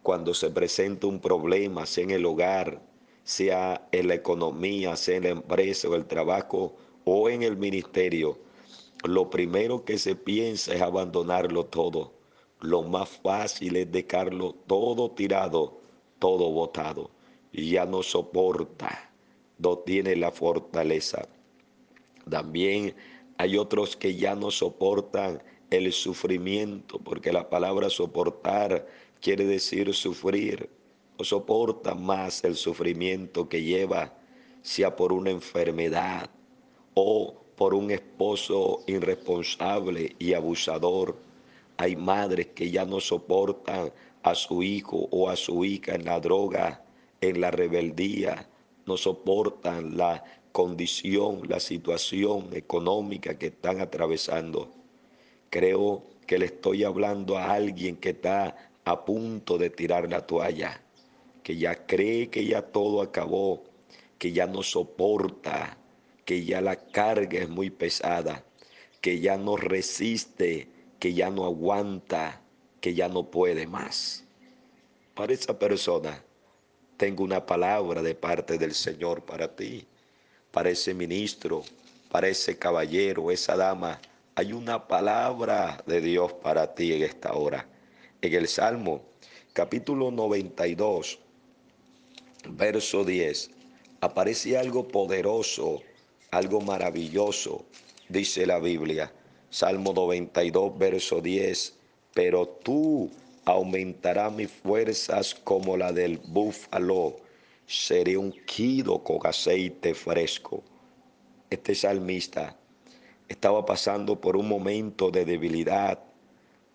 cuando se presenta un problema, sea en el hogar, sea en la economía, sea en la empresa o el trabajo o en el ministerio, lo primero que se piensa es abandonarlo todo. Lo más fácil es dejarlo todo tirado, todo botado. Ya no soporta, no tiene la fortaleza. También hay otros que ya no soportan el sufrimiento, porque la palabra soportar quiere decir sufrir. No soporta más el sufrimiento que lleva, sea por una enfermedad o por un esposo irresponsable y abusador. Hay madres que ya no soportan a su hijo o a su hija en la droga, en la rebeldía, no soportan la condición, la situación económica que están atravesando. Creo que le estoy hablando a alguien que está a punto de tirar la toalla, que ya cree que ya todo acabó, que ya no soporta, que ya la carga es muy pesada, que ya no resiste, que ya no aguanta, que ya no puede más. Para esa persona tengo una palabra de parte del Señor para ti, para ese ministro, para ese caballero, esa dama. Hay una palabra de Dios para ti en esta hora. En el Salmo capítulo 92, verso 10, aparece algo poderoso algo maravilloso, dice la Biblia. Salmo 92, verso 10. Pero tú aumentarás mis fuerzas como la del búfalo. Seré ungido con aceite fresco. Este salmista estaba pasando por un momento de debilidad,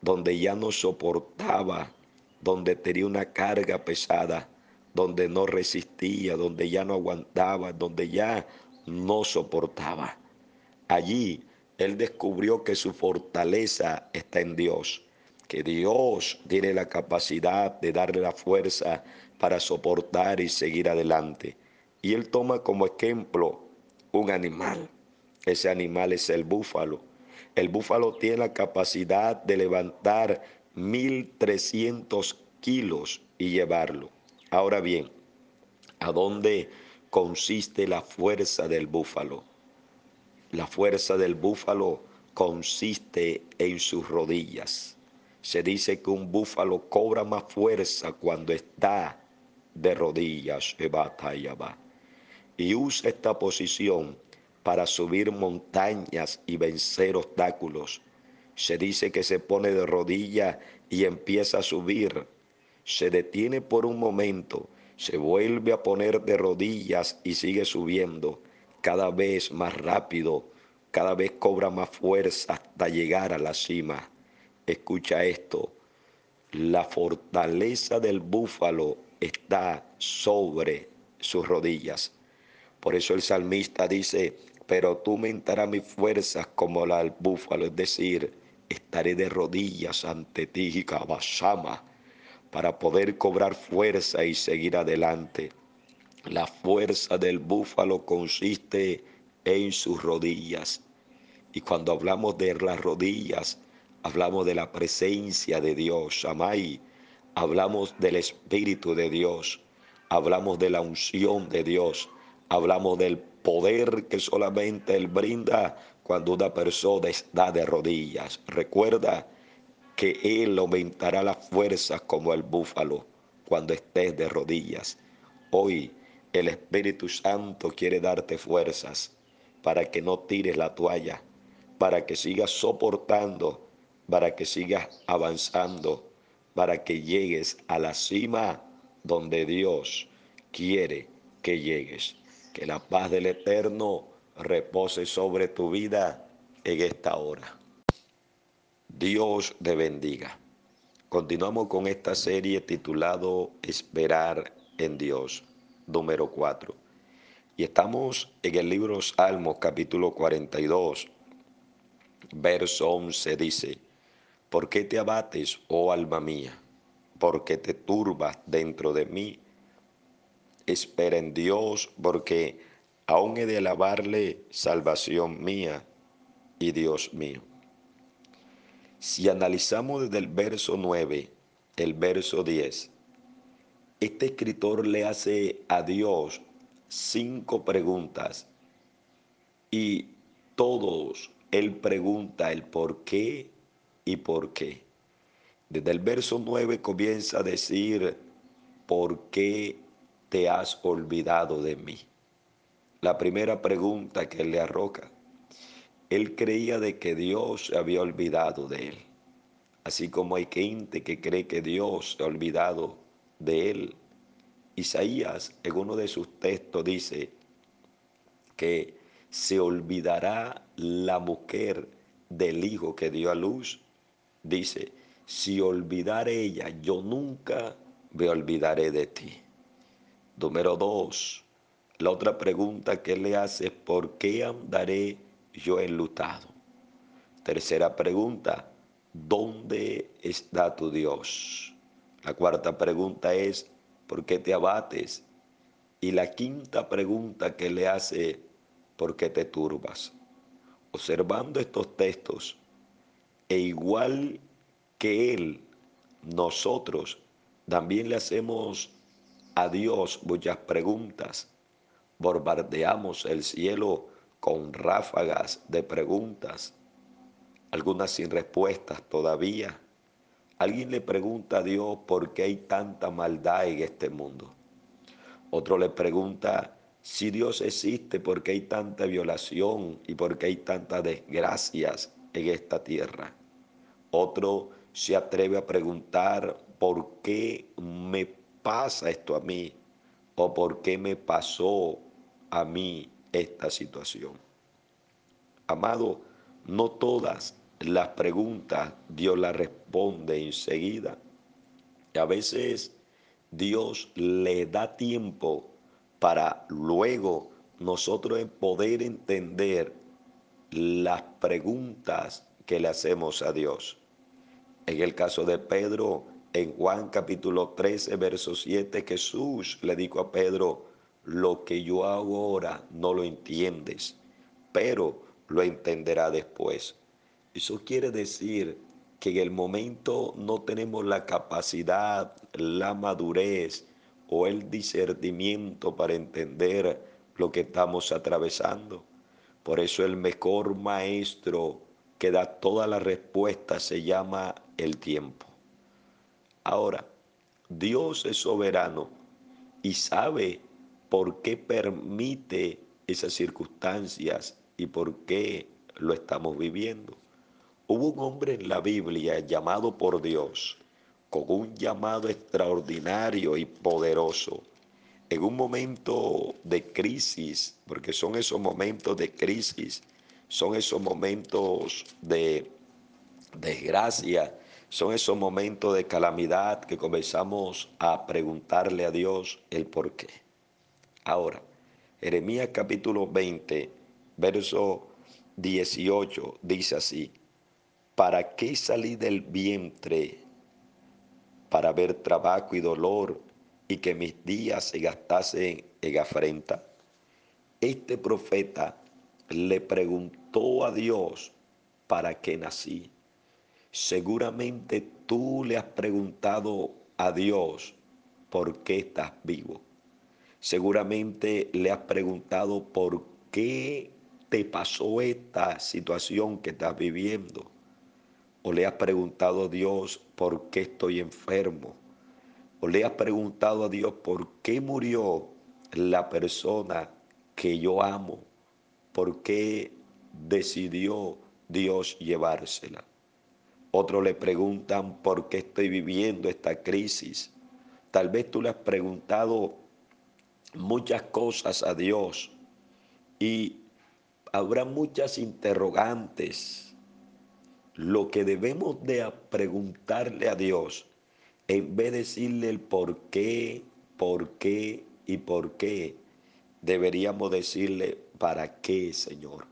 donde ya no soportaba, donde tenía una carga pesada, donde no resistía, donde ya no aguantaba, donde ya no soportaba. Allí él descubrió que su fortaleza está en Dios, que Dios tiene la capacidad de darle la fuerza para soportar y seguir adelante. Y él toma como ejemplo un animal. Ese animal es el búfalo. El búfalo tiene la capacidad de levantar 1300 kilos y llevarlo. Ahora bien, ¿a dónde consiste la fuerza del búfalo. La fuerza del búfalo consiste en sus rodillas. Se dice que un búfalo cobra más fuerza cuando está de rodillas y usa esta posición para subir montañas y vencer obstáculos. Se dice que se pone de rodillas y empieza a subir. Se detiene por un momento se vuelve a poner de rodillas y sigue subiendo cada vez más rápido, cada vez cobra más fuerza hasta llegar a la cima. Escucha esto, la fortaleza del búfalo está sobre sus rodillas. Por eso el salmista dice, pero tú aumentarás mis fuerzas como la del búfalo, es decir, estaré de rodillas ante ti, Kabashama para poder cobrar fuerza y seguir adelante. La fuerza del búfalo consiste en sus rodillas. Y cuando hablamos de las rodillas, hablamos de la presencia de Dios, Amai. Hablamos del Espíritu de Dios. Hablamos de la unción de Dios. Hablamos del poder que solamente Él brinda cuando una persona está de rodillas. Recuerda que Él aumentará las fuerzas como el búfalo cuando estés de rodillas. Hoy el Espíritu Santo quiere darte fuerzas para que no tires la toalla, para que sigas soportando, para que sigas avanzando, para que llegues a la cima donde Dios quiere que llegues. Que la paz del Eterno repose sobre tu vida en esta hora. Dios te bendiga. Continuamos con esta serie titulado Esperar en Dios, número 4. Y estamos en el libro Salmos capítulo 42, verso 11 dice, ¿por qué te abates, oh alma mía? ¿Por qué te turbas dentro de mí? Espera en Dios, porque aún he de alabarle salvación mía y Dios mío. Si analizamos desde el verso 9, el verso 10, este escritor le hace a Dios cinco preguntas y todos él pregunta el por qué y por qué. Desde el verso 9 comienza a decir, ¿por qué te has olvidado de mí? La primera pregunta que le arroja. Él creía de que Dios se había olvidado de él. Así como hay gente que cree que Dios se ha olvidado de él. Isaías en uno de sus textos dice que se olvidará la mujer del hijo que dio a luz. Dice, si olvidare ella, yo nunca me olvidaré de ti. Número dos, la otra pregunta que le hace es, ¿por qué andaré yo enlutado? Tercera pregunta, ¿dónde está tu Dios? La cuarta pregunta es, ¿por qué te abates? Y la quinta pregunta que le hace, ¿por qué te turbas? Observando estos textos, e igual que Él, nosotros también le hacemos a Dios muchas preguntas. Bombardeamos el cielo con ráfagas de preguntas, algunas sin respuestas todavía. Alguien le pregunta a Dios por qué hay tanta maldad en este mundo. Otro le pregunta si Dios existe, ¿por qué hay tanta violación y por qué hay tantas desgracias en esta tierra? Otro se atreve a preguntar, ¿por qué me pasa esto a mí? ¿O por qué me pasó a mí esta situación? Amado, no todas las preguntas Dios las responde enseguida. a veces Dios le da tiempo para luego nosotros poder entender las preguntas que le hacemos a Dios. En el caso de Pedro, en Juan capítulo 13, verso 7, Jesús le dijo a Pedro, lo que yo hago ahora no lo entiendes, pero lo entenderá después. Eso quiere decir que en el momento no tenemos la capacidad, la madurez, o el discernimiento para entender lo que estamos atravesando. Por eso el mejor maestro que da toda la respuesta se llama el tiempo. Ahora, Dios es soberano y sabe por qué permite esas circunstancias y por qué lo estamos viviendo. Hubo un hombre en la Biblia llamado por Dios con un llamado extraordinario y poderoso en un momento de crisis, porque son esos momentos de crisis, son esos momentos de desgracia, son esos momentos de calamidad que comenzamos a preguntarle a Dios el por qué. Ahora, Jeremías capítulo 20, verso 18 dice así, ¿para qué salí del vientre para ver trabajo y dolor y que mis días se gastasen en afrenta? Este profeta le preguntó a Dios, ¿para qué nací? Seguramente tú le has preguntado a Dios, ¿por qué estás vivo? Seguramente le has preguntado, ¿por qué te pasó esta situación que estás viviendo? ¿O le has preguntado a Dios por qué estoy enfermo? ¿O le has preguntado a Dios por qué murió la persona que yo amo? ¿Por qué decidió Dios llevársela? Otros le preguntan por qué estoy viviendo esta crisis. Tal vez tú le has preguntado muchas cosas a Dios y habrá muchas interrogantes lo que debemos de preguntarle a Dios, en vez de decirle el por qué, por qué y por qué, deberíamos decirle, ¿para qué, Señor?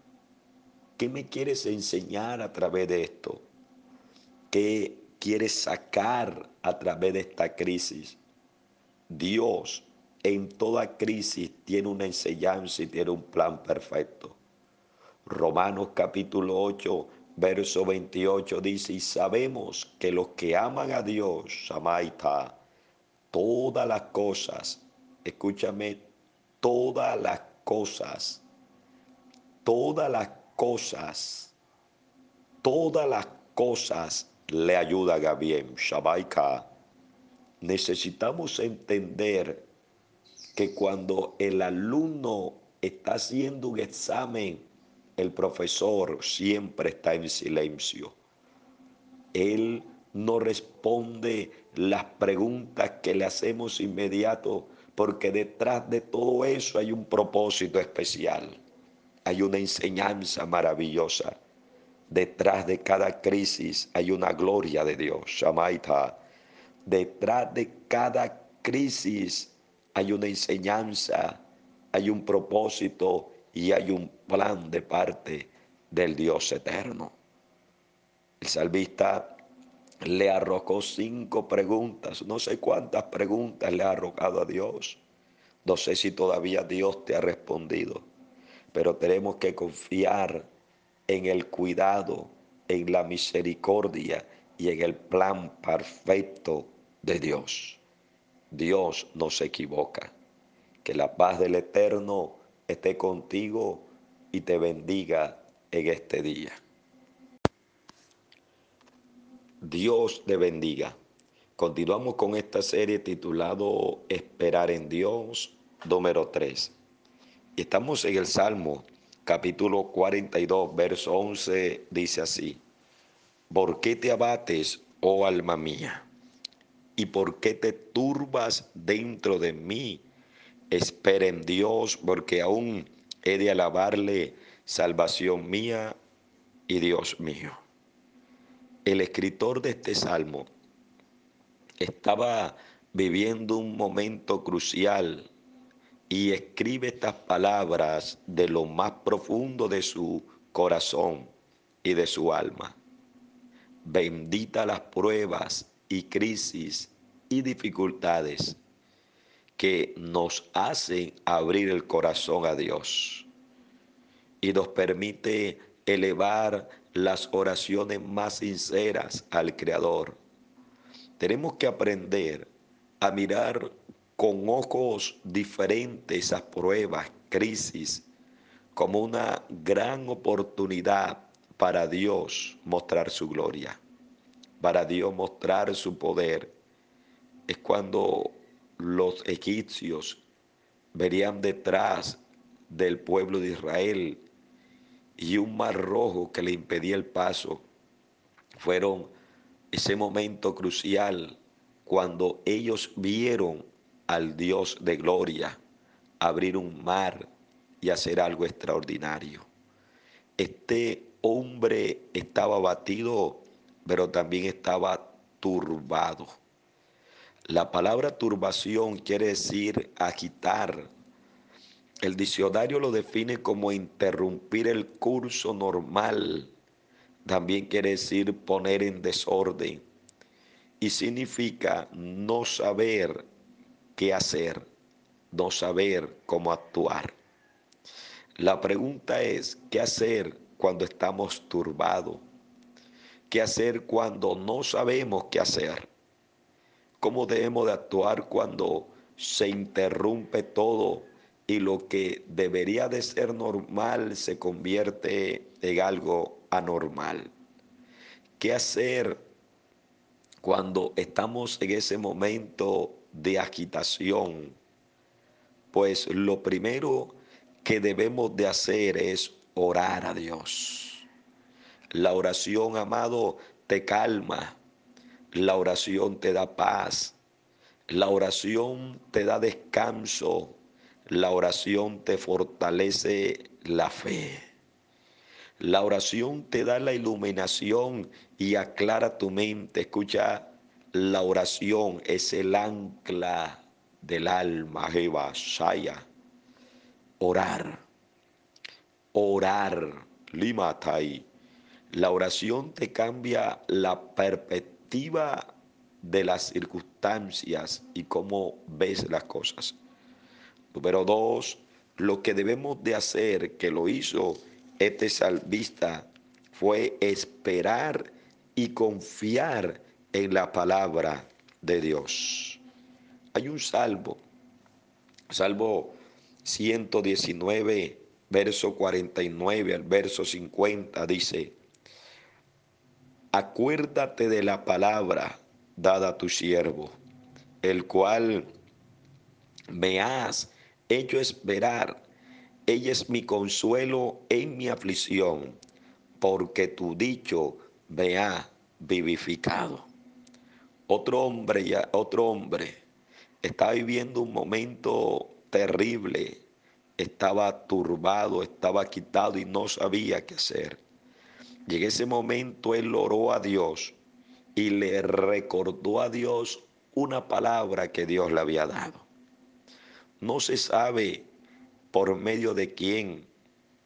¿Qué me quieres enseñar a través de esto? ¿Qué quieres sacar a través de esta crisis? Dios en toda crisis tiene una enseñanza y tiene un plan perfecto. Romanos capítulo 8, verso 28 dice, y sabemos que los que aman a Dios, Shamaita, todas las cosas, escúchame, todas las cosas, todas las cosas, todas las cosas le ayudan a bien, Shamaika. Necesitamos entender que cuando el alumno está haciendo un examen, el profesor siempre está en silencio. Él no responde las preguntas que le hacemos inmediato, porque detrás de todo eso hay un propósito especial, hay una enseñanza maravillosa. Detrás de cada crisis hay una gloria de Dios, Shamaita. Detrás de cada crisis hay una enseñanza, hay un propósito y hay un plan de parte del Dios eterno. El salvista le arrojó cinco preguntas, no sé cuántas preguntas le ha arrojado a Dios. No sé si todavía Dios te ha respondido, pero tenemos que confiar en el cuidado, en la misericordia y en el plan perfecto de Dios. Dios no se equivoca. Que la paz del Eterno esté contigo y te bendiga en este día. Dios te bendiga. Continuamos con esta serie titulado Esperar en Dios, número 3. Y estamos en el Salmo, capítulo 42, verso 11, dice así, ¿por qué te abates, oh alma mía? ¿Y por qué te turbas dentro de mí? Espera en Dios, porque aún he de alabarle, salvación mía y Dios mío. El escritor de este salmo estaba viviendo un momento crucial y escribe estas palabras de lo más profundo de su corazón y de su alma. Bendita las pruebas y crisis y dificultades que nos hacen abrir el corazón a Dios y nos permite elevar las oraciones más sinceras al Creador. Tenemos que aprender a mirar con ojos diferentes esas pruebas, crisis, como una gran oportunidad para Dios mostrar su gloria, para Dios mostrar su poder. Es cuando los egipcios verían detrás del pueblo de Israel y un mar rojo que le impedía el paso. Fueron ese momento crucial cuando ellos vieron al Dios de gloria abrir un mar y hacer algo extraordinario. Este hombre estaba batido, pero también estaba turbado. La palabra turbación quiere decir agitar. El diccionario lo define como interrumpir el curso normal. También quiere decir poner en desorden. Y significa no saber qué hacer, no saber cómo actuar. La pregunta es, ¿qué hacer cuando estamos turbados? ¿Qué hacer cuando no sabemos qué hacer? ¿Cómo debemos de actuar cuando se interrumpe todo y lo que debería de ser normal se convierte en algo anormal? ¿Qué hacer cuando estamos en ese momento de agitación, pues lo primero que debemos de hacer es orar a Dios. La oración, amado, te calma. La oración te da paz. La oración te da descanso. La oración te fortalece la fe. La oración te da la iluminación y aclara tu mente. Escucha la oración es el ancla del alma, Jeva, Shaya. Orar, orar, limatai. La oración te cambia la perspectiva de las circunstancias y cómo ves las cosas. Número dos, lo que debemos de hacer, que lo hizo este salvista, fue esperar y confiar en la palabra de Dios. Hay un salvo, salvo 119, verso 49 al verso 50, dice, acuérdate de la palabra dada a tu siervo, el cual me has hecho esperar. Ella es mi consuelo en mi aflicción, porque tu dicho me ha vivificado. Otro hombre, ya, otro hombre, está viviendo un momento terrible, estaba turbado, estaba quitado y no sabía qué hacer. Y en ese momento él oró a Dios y le recordó a Dios una palabra que Dios le había dado. No se sabe por medio de quién,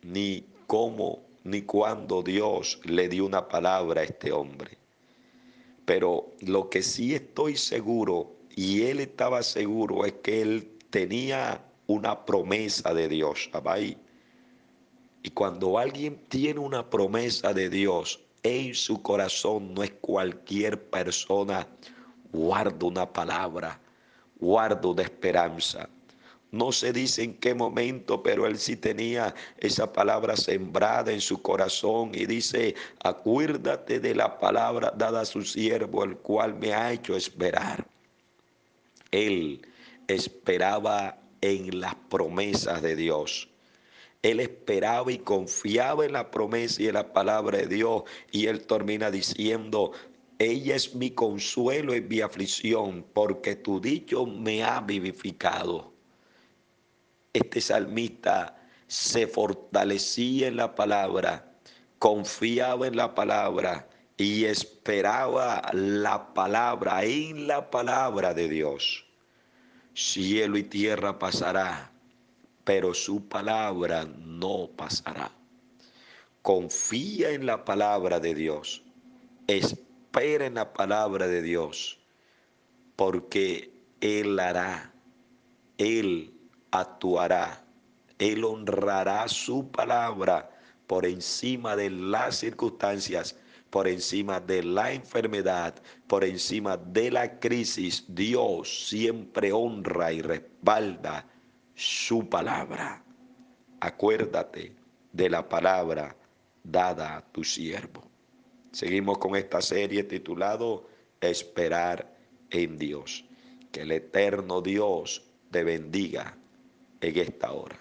ni cómo, ni cuándo Dios le dio una palabra a este hombre. Pero lo que sí estoy seguro, y él estaba seguro, es que él tenía una promesa de Dios. Abay. Y cuando alguien tiene una promesa de Dios en su corazón, no es cualquier persona, guarda una palabra, guarda una esperanza. No se dice en qué momento, pero él sí tenía esa palabra sembrada en su corazón y dice, acuérdate de la palabra dada a su siervo, el cual me ha hecho esperar. Él esperaba en las promesas de Dios. Él esperaba y confiaba en la promesa y en la palabra de Dios. Y él termina diciendo, ella es mi consuelo en mi aflicción, porque tu dicho me ha vivificado. Este salmista se fortalecía en la palabra, confiaba en la palabra y esperaba la palabra, en la palabra de Dios. Cielo y tierra pasará, pero su palabra no pasará. Confía en la palabra de Dios. Espera en la palabra de Dios, porque Él hará, Él actuará, Él honrará su palabra por encima de las circunstancias, por encima de la enfermedad, por encima de la crisis. Dios siempre honra y respalda su palabra. Acuérdate de la palabra dada a tu siervo. Seguimos con esta serie titulado Esperar en Dios. Que el eterno Dios te bendiga en esta hora.